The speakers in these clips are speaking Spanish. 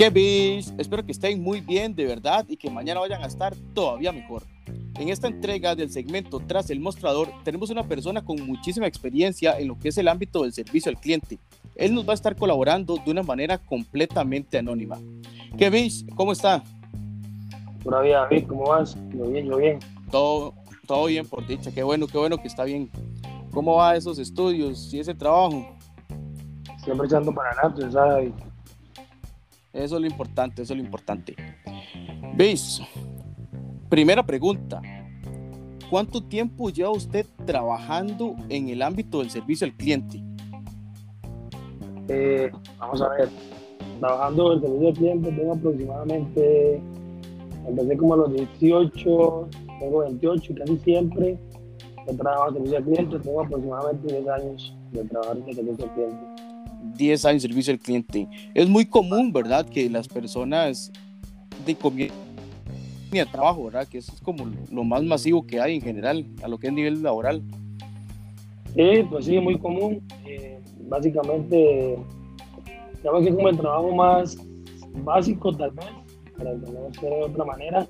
¿Qué bis? Espero que estén muy bien de verdad y que mañana vayan a estar todavía mejor. En esta entrega del segmento Tras el Mostrador tenemos una persona con muchísima experiencia en lo que es el ámbito del servicio al cliente. Él nos va a estar colaborando de una manera completamente anónima. ¿Qué bis? ¿Cómo está? Pura vida, David, ¿cómo vas? Yo bien, yo bien. Todo, todo bien, por dicha. Qué bueno, qué bueno que está bien. ¿Cómo va esos estudios y ese trabajo? Siempre echando para adelante, ¿sabes? Eso es lo importante, eso es lo importante. ¿Veis? Primera pregunta. ¿Cuánto tiempo lleva usted trabajando en el ámbito del servicio al cliente? Eh, vamos a ver. Trabajando en el servicio al cliente tengo aproximadamente, empecé como a los 18, tengo 28 casi siempre. He trabajado en servicio al cliente, tengo aproximadamente 10 años de trabajar en el servicio al cliente. 10 años de servicio al cliente. Es muy común, ¿verdad? Que las personas de de trabajo, ¿verdad? Que eso es como lo más masivo que hay en general, a lo que es nivel laboral. Sí, pues sí, muy común. Eh, básicamente, digamos que es como el trabajo más básico, tal vez, para que de otra manera.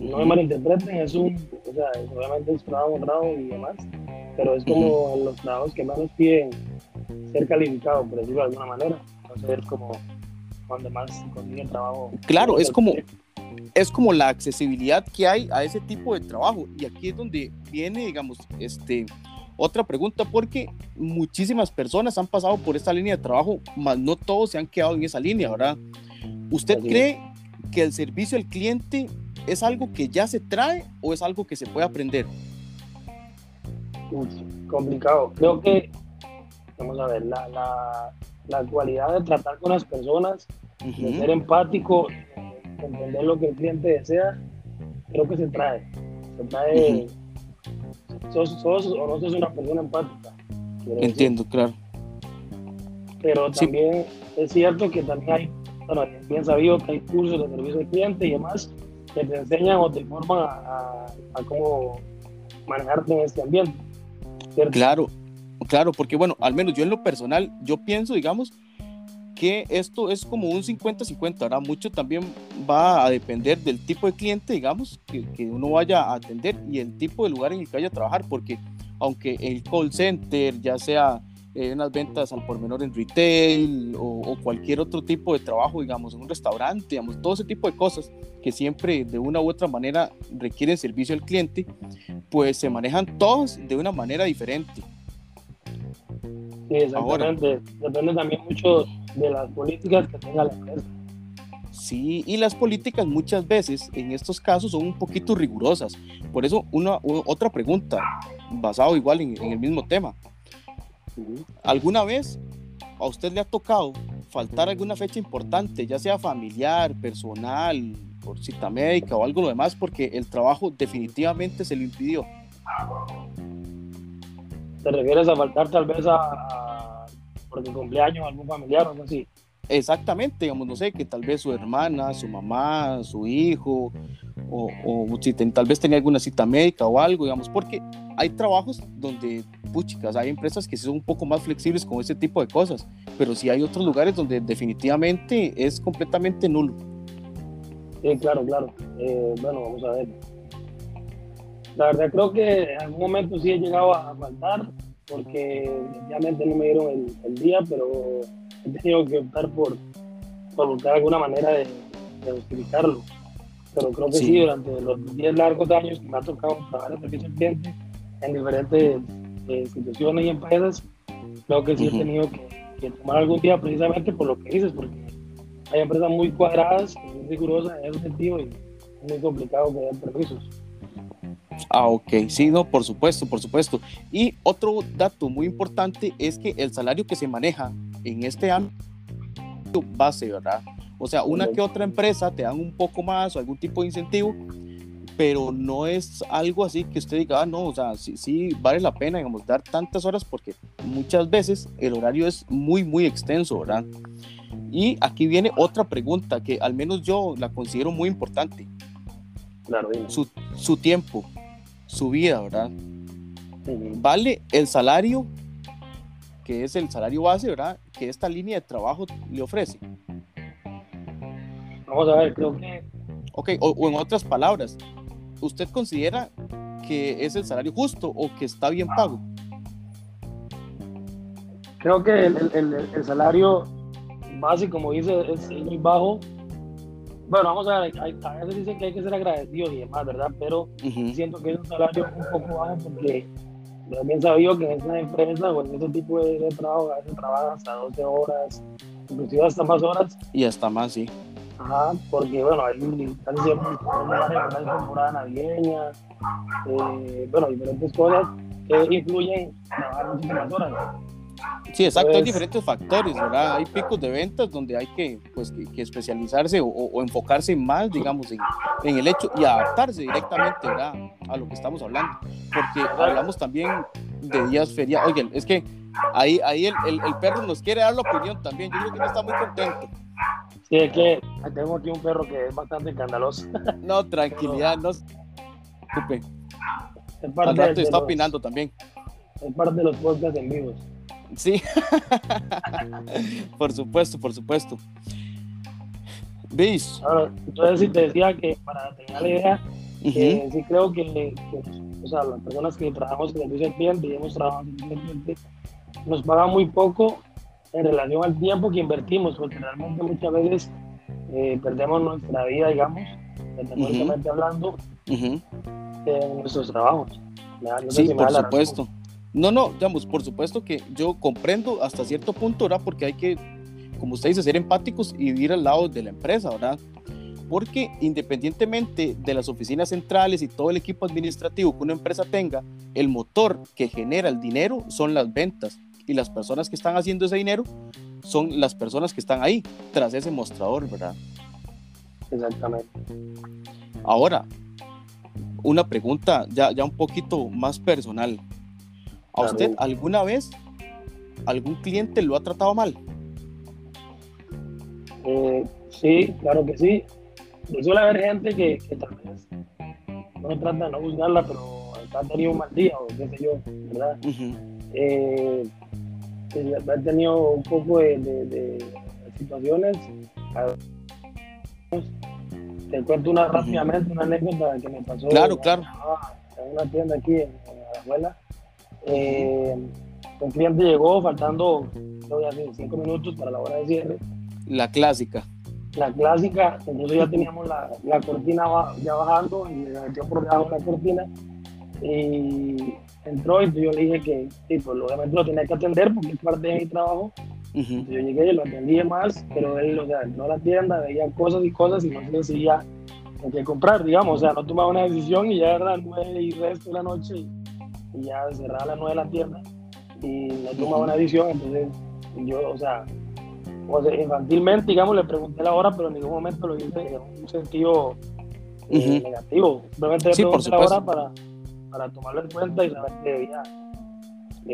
No me malinterpreten, es un, o sea, obviamente es trabajo honrado y demás, pero es como los trabajos que más nos piden ser calificado, por decirlo de alguna manera. Entonces es como cuando más consigue trabajo. Claro, es como, es como la accesibilidad que hay a ese tipo de trabajo. Y aquí es donde viene, digamos, este, otra pregunta, porque muchísimas personas han pasado por esta línea de trabajo, mas no todos se han quedado en esa línea, ¿verdad? ¿Usted cree que el servicio al cliente es algo que ya se trae o es algo que se puede aprender? complicado. Creo que vamos a ver, la, la, la cualidad de tratar con las personas, de ser empático, entender lo que el cliente desea, creo que se trae. Se trae, sos, sos, o no sos una persona empática. Entiendo, claro. Pero también es cierto que también hay, bueno, bien sabido que hay cursos de servicio al cliente y demás que te enseñan o te informan a, a, cómo manejarte en este ambiente. Claro, Claro, porque bueno, al menos yo en lo personal, yo pienso, digamos, que esto es como un 50-50, ahora mucho también va a depender del tipo de cliente, digamos, que, uno vaya a atender y el tipo de lugar en el que vaya a trabajar, porque aunque el call center, ya sea en unas ventas al por menor en retail o, o, cualquier otro tipo de trabajo, digamos, en un restaurante, digamos, todo ese tipo de cosas que siempre de una u otra manera requieren servicio al cliente, pues se manejan todos de una manera diferente. Sí, exactamente. Depende también mucho de las políticas que tenga la empresa. Sí, y las políticas muchas veces en estos casos son un poquito rigurosas. Por eso, una, otra pregunta, basado igual en, el mismo tema. ¿Alguna vez a usted le ha tocado faltar alguna fecha importante, ya sea familiar, personal, por cita médica o algo lo demás, porque el trabajo definitivamente se lo impidió? ¿Te refieres a faltar tal vez a, a porque cumpleaños algún familiar o algo así? Exactamente, digamos, no sé, que tal vez su hermana, su mamá, su hijo, o, o si tal vez tenía alguna cita médica o algo, digamos, porque hay trabajos donde, puchicas, hay empresas que son un poco más flexibles con ese tipo de cosas, pero sí hay otros lugares donde definitivamente es completamente nulo. Sí, claro, claro. Eh, bueno, vamos a ver la verdad creo que en algún momento sí he llegado a faltar porque obviamente no me dieron el, día, pero he tenido que optar por, por buscar alguna manera de, justificarlo. Pero creo que sí. durante los 10 largos años que me ha tocado trabajar en servicio cliente en diferentes eh, instituciones y empresas, creo que sí he tenido que, tomar algún día precisamente por lo que dices, porque hay empresas muy cuadradas, muy rigurosas en ese sentido y es muy complicado que den permisos. Ah, ok, sí, no, por supuesto, por supuesto. Y otro dato muy importante es que el salario que se maneja en este ámbito base, ¿verdad? O sea, una que otra empresa te dan un poco más o algún tipo de incentivo, pero no es algo así que usted diga, ah, no, o sea, sí, sí vale la pena, digamos, dar tantas horas porque muchas veces el horario es muy, muy extenso, ¿verdad? Y aquí viene otra pregunta que al menos yo la considero muy importante. Claro, su, su tiempo su vida, ¿verdad? Vale el salario, que es el salario base, ¿verdad? Que esta línea de trabajo le ofrece. Vamos a ver, creo que... Ok, o, en otras palabras, ¿usted considera que es el salario justo o que está bien pago? Creo que el, el, el salario base, como dice, es muy bajo. Bueno, vamos a ver, a veces dicen que hay que ser agradecidos y demás, ¿verdad? Pero siento que es un salario un poco bajo porque bien sabido que en esta empresa o en este tipo de, trabajo a veces hasta 12 horas, inclusive hasta más horas. Y hasta más, sí. Ajá, porque bueno, hay casi siempre una temporada navideña, eh, bueno, diferentes cosas que influyen en trabajar muchísimas horas. Sí, exacto, hay diferentes factores, ¿verdad? Hay picos de ventas donde hay que, pues, que, especializarse o, enfocarse más, digamos, en, en, el hecho y adaptarse directamente, ¿verdad? A lo que estamos hablando. Porque hablamos también de días feriados. Oigan, es que ahí, ahí el, el, perro nos quiere dar la opinión también. Yo creo que no está muy contento. Sí, es que tengo aquí un perro que es bastante escandaloso. No, tranquilidad, no preocupe. Al rato está opinando también. Es parte de los podcasts en vivos. Sí, por supuesto, por supuesto. ¿Veis? entonces, si te decía que para tener la idea, sí creo que, o sea, las personas que trabajamos en el cliente y hemos trabajado en el cliente, nos pagan muy poco en relación al tiempo que invertimos, porque realmente muchas veces eh, perdemos nuestra vida, digamos, metafóricamente hablando, en nuestros trabajos. sí, por supuesto. No, no, digamos, por supuesto que yo comprendo hasta cierto punto, ¿verdad? Porque hay que, como usted dice, ser empáticos y vivir al lado de la empresa, ¿verdad? Porque independientemente de las oficinas centrales y todo el equipo administrativo que una empresa tenga, el motor que genera el dinero son las ventas y las personas que están haciendo ese dinero son las personas que están ahí, tras ese mostrador, ¿verdad? Exactamente. Ahora, una pregunta ya, ya un poquito más personal. ¿A usted alguna vez algún cliente lo ha tratado mal? Eh, sí, claro que sí. suele haber gente que, tal vez no trata de no juzgarla, pero ha tenido un mal día o qué sé yo, ¿verdad? Eh, ha tenido un poco de, situaciones. Te cuento una rápidamente, una anécdota que me pasó. Claro, claro. En una tienda aquí en, en la abuela eh, un cliente llegó faltando, cinco minutos para la hora de cierre. La clásica. La clásica, entonces ya teníamos la, la cortina ya bajando y me metió por debajo de la cortina. Y entró y yo le dije que, sí, pues obviamente lo tenía que atender porque es parte de mi trabajo. Yo llegué y lo atendí más, pero él, o sea, no a la tienda, veía cosas y cosas y no se decidía en qué comprar, digamos, o sea, no tomaba una decisión y ya era nueve y resto de la noche y y ya cerraba las nueve de la tienda y no tomaba una decisión, entonces yo, o sea, infantilmente, digamos, le pregunté la hora, pero en ningún momento lo hice en un sentido eh, negativo. Simplemente le pregunté la hora para, para tomarlo en cuenta y saber que debía.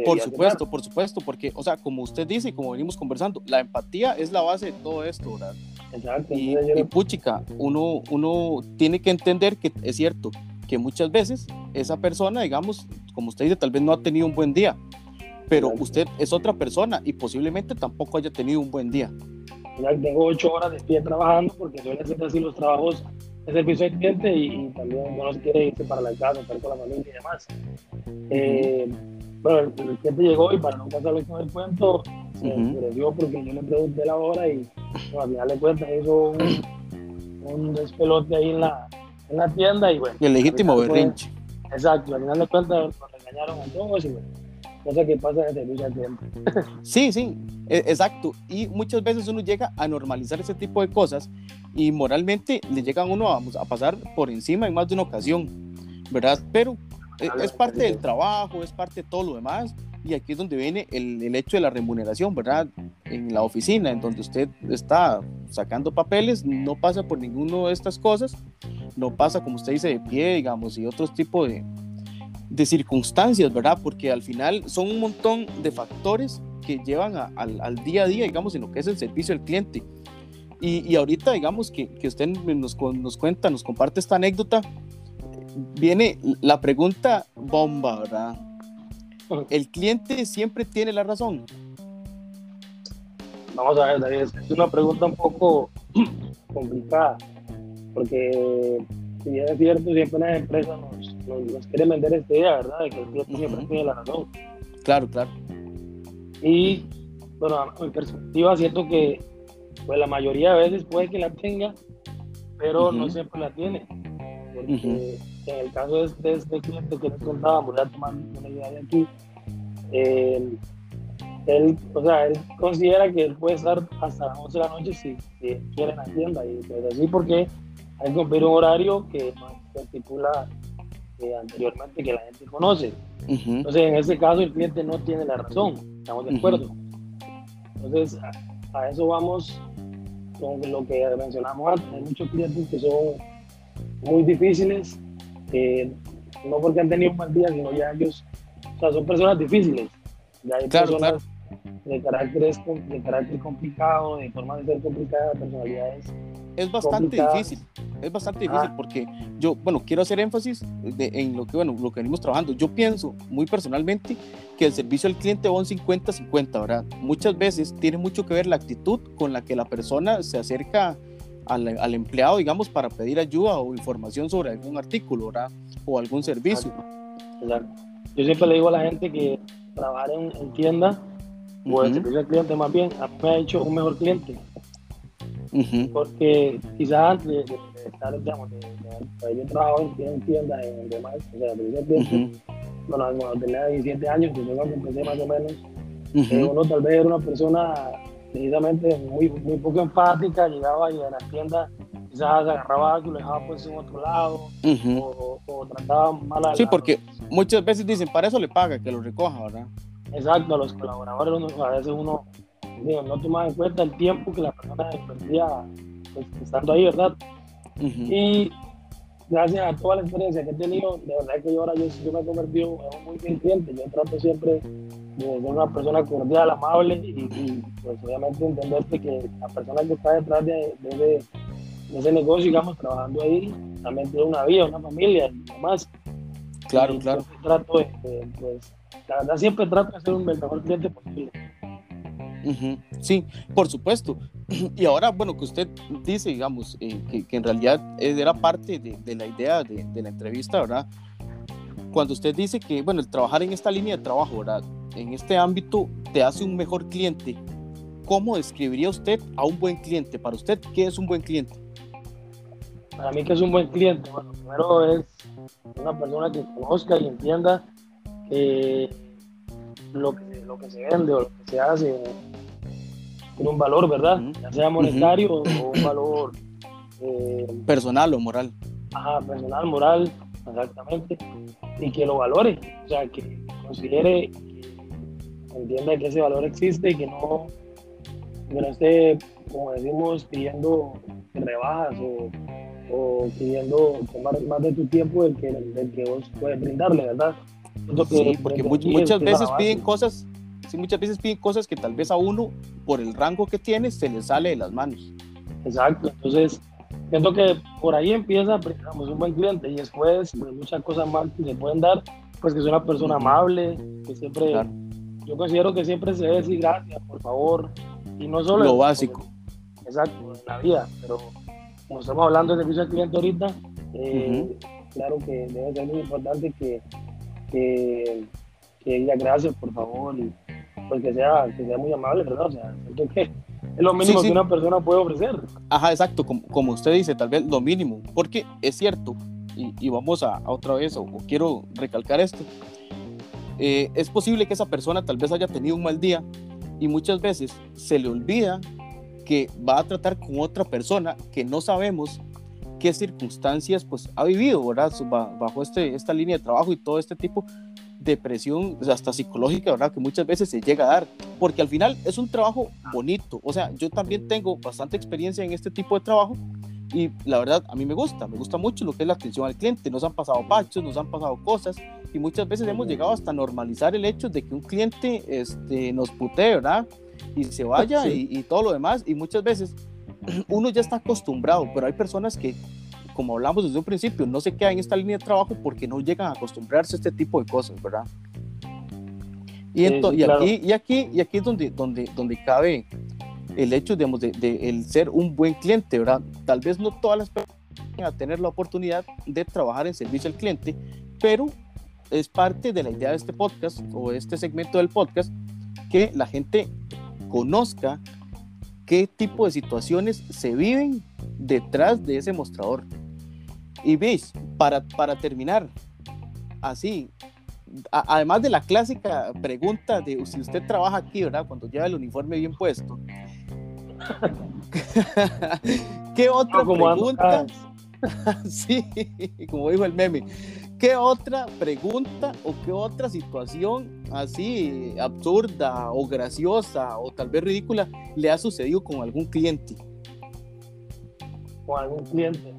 por supuesto, por supuesto, porque, o sea, como usted dice y como venimos conversando, la empatía es la base de todo esto, ¿verdad? Exacto. Y, y puchica, uno, uno tiene que entender que es cierto, que muchas veces esa persona, digamos, como usted dice, tal vez no ha tenido un buen día, pero usted es otra persona y posiblemente tampoco haya tenido un buen día. Tengo ocho horas de pie trabajando porque suelen ser así los trabajos de servicio al cliente y, también uno se quiere irse para la casa, estar con la familia y demás. Eh, bueno, el, cliente llegó y para no pasarle con el cuento, se uh porque yo le pregunté la hora y al final de cuentas hizo un, un despelote ahí en la, en la tienda y bueno. El legítimo berrinche. exacto, al final de cuentas nos regañaron a todos y bueno, cosa que pasa el servicio tiempo. Sí, sí, e, exacto. Y muchas veces uno llega a normalizar ese tipo de cosas y moralmente le llegan uno a, a pasar por encima en más de una ocasión, ¿verdad? Pero e, es parte del trabajo, es parte de todo lo demás y aquí es donde viene el, el, hecho de la remuneración, ¿verdad? En la oficina, en donde usted está sacando papeles, no pasa por ninguna de estas cosas, no pasa, como usted dice, de pie, digamos, y otros tipos de, de circunstancias, ¿verdad? Porque al final son un montón de factores que llevan al, al, día a día, digamos, en lo que es el servicio al cliente. Y, y ahorita, digamos, que, que usted nos, nos cuenta, nos comparte esta anécdota, viene la pregunta bomba, ¿verdad? El cliente siempre tiene la razón. Vamos a ver, David, es una pregunta un poco, complicada, porque si bien es cierto, siempre las empresas nos, nos, quieren vender esta idea, ¿verdad? De que el cliente siempre tiene la razón. Claro, claro. Y, bueno, en perspectiva, siento que pues la mayoría de veces puede que la tenga, pero no siempre la tiene. Porque en el caso de, este cliente que les contaba, voy a tomar una idea de aquí, eh, él, o sea, él considera que él puede estar hasta las 11 de la noche si, quiere en la tienda, y pues así porque hay que cumplir un horario que se estipula eh, anteriormente que la gente conoce. Entonces, en este caso, el cliente no tiene la razón, estamos de acuerdo. Entonces, a, eso vamos con lo que mencionamos antes. Hay muchos clientes que son muy difíciles, no porque han tenido un mal día, sino ya ellos, o sea, son personas difíciles. Ya hay personas De, carácter, de carácter complicado, de forma de ser complicada, personalidades es bastante difícil, es bastante difícil ah. porque yo, bueno, quiero hacer énfasis en lo que, bueno, lo que venimos trabajando. Yo pienso muy personalmente que el servicio al cliente va un 50-50, ¿verdad? Muchas veces tiene mucho que ver la actitud con la que la persona se acerca al, al empleado, digamos, para pedir ayuda o información sobre algún artículo, ¿verdad? O algún servicio. Yo siempre le digo a la gente que trabajar en, tienda o el servicio al cliente más bien, a mí me ha hecho un mejor cliente. Porque quizás antes de, estar, digamos, de, de, yo trabajo en, tiendas, en demás, o sea, de tiempo, bueno, cuando tenía 17 años, que fue cuando empecé más o menos, eh, uno tal vez era una persona precisamente muy, muy poco empática, llegaba y a la tienda quizás agarraba algo y lo dejaba pues en otro lado, o, o, trataba mal a Sí, porque muchas veces dicen, para eso le paga, que lo recoja, ¿verdad? Exacto, a los colaboradores a veces uno no tomaba en cuenta el tiempo que la persona perdía pues, estando ahí, ¿verdad? Y gracias a toda la experiencia que he tenido, de verdad que yo ahora yo, yo me he convertido en un muy bien cliente. Yo trato siempre de ser una persona cordial, amable y, pues obviamente entenderte que la persona que está detrás de, de, ese negocio, digamos, trabajando ahí, también tiene una vida, una familia y demás. Claro, claro. Trato de, pues, la verdad siempre trato de ser un mejor cliente posible. Sí, por supuesto. Y ahora, bueno, que usted dice, digamos, eh, que, en realidad era parte de, la idea de, la entrevista, ¿verdad? Cuando usted dice que, bueno, el trabajar en esta línea de trabajo, ¿verdad? En este ámbito te hace un mejor cliente. ¿Cómo describiría usted a un buen cliente? Para usted, ¿qué es un buen cliente? Para mí, ¿qué es un buen cliente? Bueno, primero es una persona que conozca y entienda lo, que, lo que se vende o lo que se hace tiene un valor, ¿verdad? Ya sea monetario o un valor eh, personal o moral. Ajá, personal, moral, exactamente. Y que lo valore, o sea, que considere, que entienda que ese valor existe y que no, que no esté, como decimos, pidiendo rebajas o, o pidiendo tomar más de tu tiempo del que, del que vos puedes brindarle, ¿verdad? Sí, porque muchas veces piden cosas muchas veces piden cosas que tal vez a uno, por el rango que tiene, se le sale de las manos. Exacto, entonces siento que por ahí empieza, digamos, un buen cliente y después pues, muchas cosas más que se pueden dar, pues que es una persona amable, que siempre, yo considero que siempre se debe decir gracias, por favor, y no solo... Lo básico. exacto, en la vida, pero como estamos hablando de servicio al cliente ahorita, eh, claro que debe ser muy importante que, que, que diga gracias, por favor, y, pues que sea, que sea muy amable, ¿verdad? O sea, que es lo mínimo que una persona puede ofrecer. Ajá, exacto, como, como, usted dice, tal vez lo mínimo, porque es cierto, y, y vamos a, otra vez, o, quiero recalcar esto, eh, es posible que esa persona tal vez haya tenido un mal día y muchas veces se le olvida que va a tratar con otra persona que no sabemos qué circunstancias pues ha vivido, ¿verdad? Bajo este, esta línea de trabajo y todo este tipo depresión hasta psicológica, ¿verdad? Que muchas veces se llega a dar, porque al final es un trabajo bonito. O sea, yo también tengo bastante experiencia en este tipo de trabajo y la verdad a mí me gusta, me gusta mucho lo que es la atención al cliente. Nos han pasado pachos, nos han pasado cosas y muchas veces hemos llegado hasta normalizar el hecho de que un cliente este, nos putee, ¿verdad? Y se vaya y, y todo lo demás. Y muchas veces uno ya está acostumbrado, pero hay personas que como hablamos desde un principio, no se queda en esta línea de trabajo porque no llegan a acostumbrarse a este tipo de cosas, ¿verdad? Y, y, aquí, y, aquí, y aquí es donde, donde, donde cabe el hecho, digamos, de, de, el ser un buen cliente, ¿verdad? Tal vez no todas las personas van a tener la oportunidad de trabajar en servicio al cliente, pero es parte de la idea de este podcast o de este segmento del podcast que la gente conozca qué tipo de situaciones se viven detrás de ese mostrador. Y veis, para, para terminar, así, además de la clásica pregunta de si usted trabaja aquí, ¿verdad? Cuando lleva el uniforme bien puesto. ¿Qué otra pregunta? sí, como dijo el meme. ¿Qué otra pregunta o qué otra situación así absurda o graciosa o tal vez ridícula le ha sucedido con algún cliente? Con algún cliente.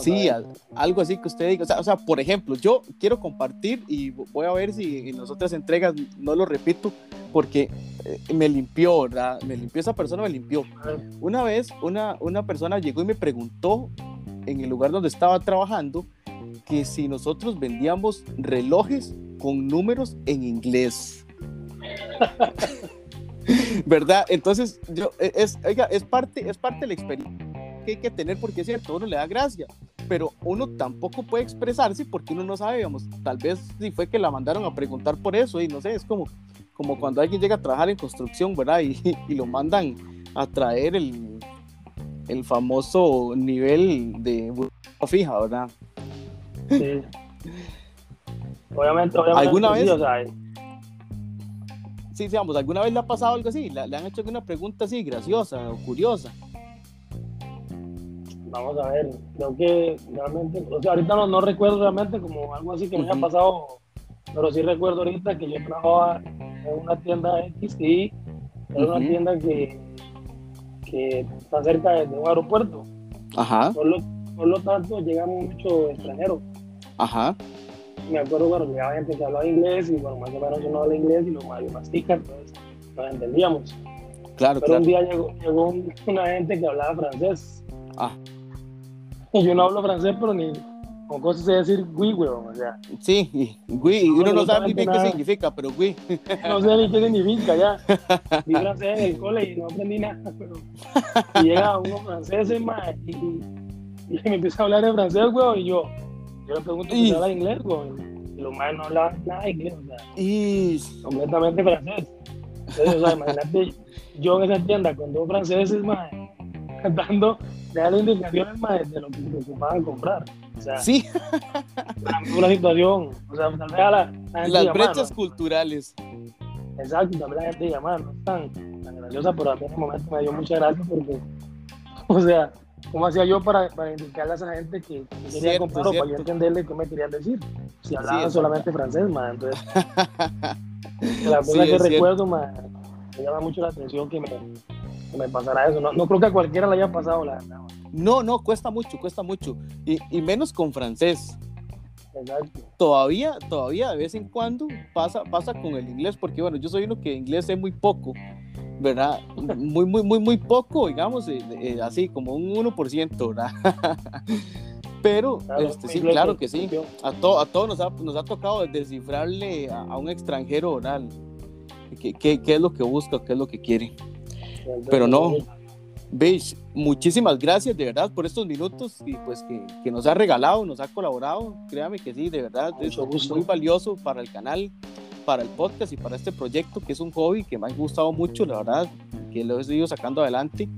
sí, algo así que usted diga. O sea, por ejemplo, yo quiero compartir y voy a ver si en las otras entregas no lo repito porque eh, me limpió, ¿verdad? Me limpió esa persona, me limpió. Una vez una, una persona llegó y me preguntó en el lugar donde estaba trabajando que si nosotros vendíamos relojes con números en inglés. ¿Verdad? Entonces, yo, e, es, es, parte, es parte de la experiencia que hay que tener porque es cierto, uno le da gracia, pero uno tampoco puede expresarse porque uno no sabe, digamos, tal vez si fue que la mandaron a preguntar por eso y no sé, es como, como cuando alguien llega a trabajar en construcción, ¿verdad? Y, y lo mandan a traer el, el famoso nivel de fija, ¿verdad? Sí. Obviamente, obviamente. ¿Alguna vez? Sí, o sea, sí, digamos, ¿alguna vez le ha pasado algo así? ¿Le, han hecho alguna pregunta así, graciosa o curiosa? Vamos a ver, creo que realmente, o sea, ahorita no, no recuerdo realmente como algo así que me haya pasado, pero sí recuerdo ahorita que yo trabajaba en una tienda X y era una tienda que, que está cerca de, un aeropuerto. Ajá. Por lo, por lo tanto, llegamos muchos extranjeros. Ajá. Me acuerdo cuando llegaba gente que hablaba inglés y bueno, más o menos yo no hablo inglés y lo más mastica, entonces nos entendíamos. Claro, Pero claro. un día llegó, llegó una gente que hablaba francés. Ah. Y yo no hablo francés, pero ni con cosas de decir oui, weón, o sea. Sí, güey, uno no sabe bien qué significa, pero güey. No sé ni qué significa ya. Vi francés en el cole y no aprendí nada, pero y llega uno francés y, y, me empieza a hablar en francés, weón, y yo, yo le pregunto si habla inglés, weón. Y los más no hablan nada de inglés, o sea. Y completamente francés. Entonces, o sea, imagínate yo en esa tienda con dos franceses más dando, dando indicaciones más de lo que se ocupaban comprar. O sea, sí, una situación. O sea, tal vez a la, la gente las brechas ¿no? culturales. Exacto, vez la gente llamaba, no es tan, tan graciosa, pero a mí en ese momento me dio mucha gracia porque, o sea, ¿cómo hacía yo para, para indicarle a esa gente que, que quería Cierto, comprar entenderle qué me querían decir? Si hablaban exacto. solamente francés, más entonces la cosa Sí, que es recuerdo más, me llama mucho la atención que me, que me pasara eso. No, no creo que a cualquiera le haya pasado la verdad. No, no, cuesta mucho, cuesta mucho. Y, y menos con francés. Exacto. Todavía, todavía de vez en cuando pasa, pasa con el inglés, porque bueno, yo soy uno que inglés sé muy poco, ¿verdad? Muy, muy, muy, muy poco, digamos, eh, eh, así como un 1%, ¿verdad? Pero, Claro, este, sí, claro que sí. A, to- a todos nos ha, nos ha tocado descifrarle a, a un extranjero, ¿verdad? ¿Qué, qué, qué es lo que busca, qué es lo que quiere? Pero no. Beige, muchísimas gracias de verdad por estos minutos y pues que, que nos ha regalado, nos ha colaborado. Créame que sí, de verdad es Mucho gusto. muy valioso para el canal, para el podcast y para este proyecto que es un hobby que me ha gustado mucho, la verdad, que lo he seguido sacando adelante.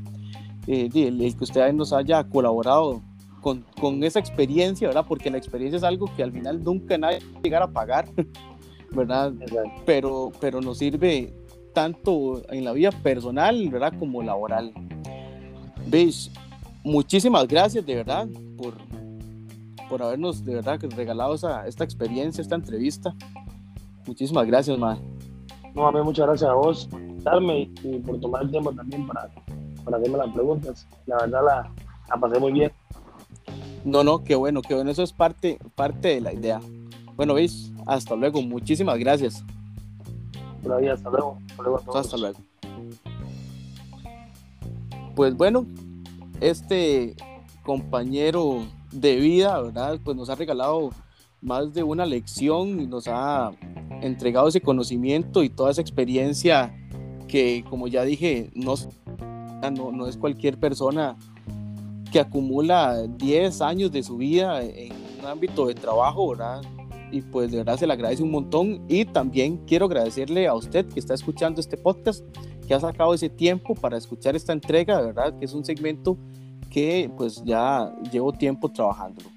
Eh, el, el que usted nos haya colaborado con, con esa experiencia, ¿verdad? Porque la experiencia es algo que al final nunca nadie va a llegar a pagar, ¿verdad? Pero, pero nos sirve tanto en la vida personal, ¿verdad? Como laboral. ¿Veis? Muchísimas gracias de verdad por, por habernos de verdad regalado esa, esta experiencia, esta entrevista. Muchísimas gracias, man. No, a mí muchas gracias a vos por invitarme y, por tomar el tiempo también para, para hacerme las preguntas. La verdad la, la pasé muy bien. No, no, qué bueno, qué bueno. Eso es parte, parte de la idea. Bueno, veis, hasta luego. Muchísimas gracias. Hasta luego. Hasta luego a todos. Hasta luego. Pues bueno, este compañero de vida, ¿verdad? Pues nos ha regalado más de una lección y nos ha entregado ese conocimiento y toda esa experiencia que, como ya dije, no No, no es cualquier persona que acumula 10 años de su vida en un ámbito de trabajo, ¿verdad? Y pues de verdad se le agradece un montón. Y también quiero agradecerle a usted que está escuchando este podcast, que ha sacado ese tiempo para escuchar esta entrega, verdad, que es un segmento que pues ya llevo tiempo trabajándolo.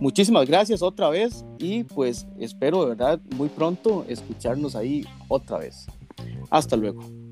Muchísimas gracias otra vez y pues espero de verdad muy pronto escucharnos ahí otra vez. Hasta luego.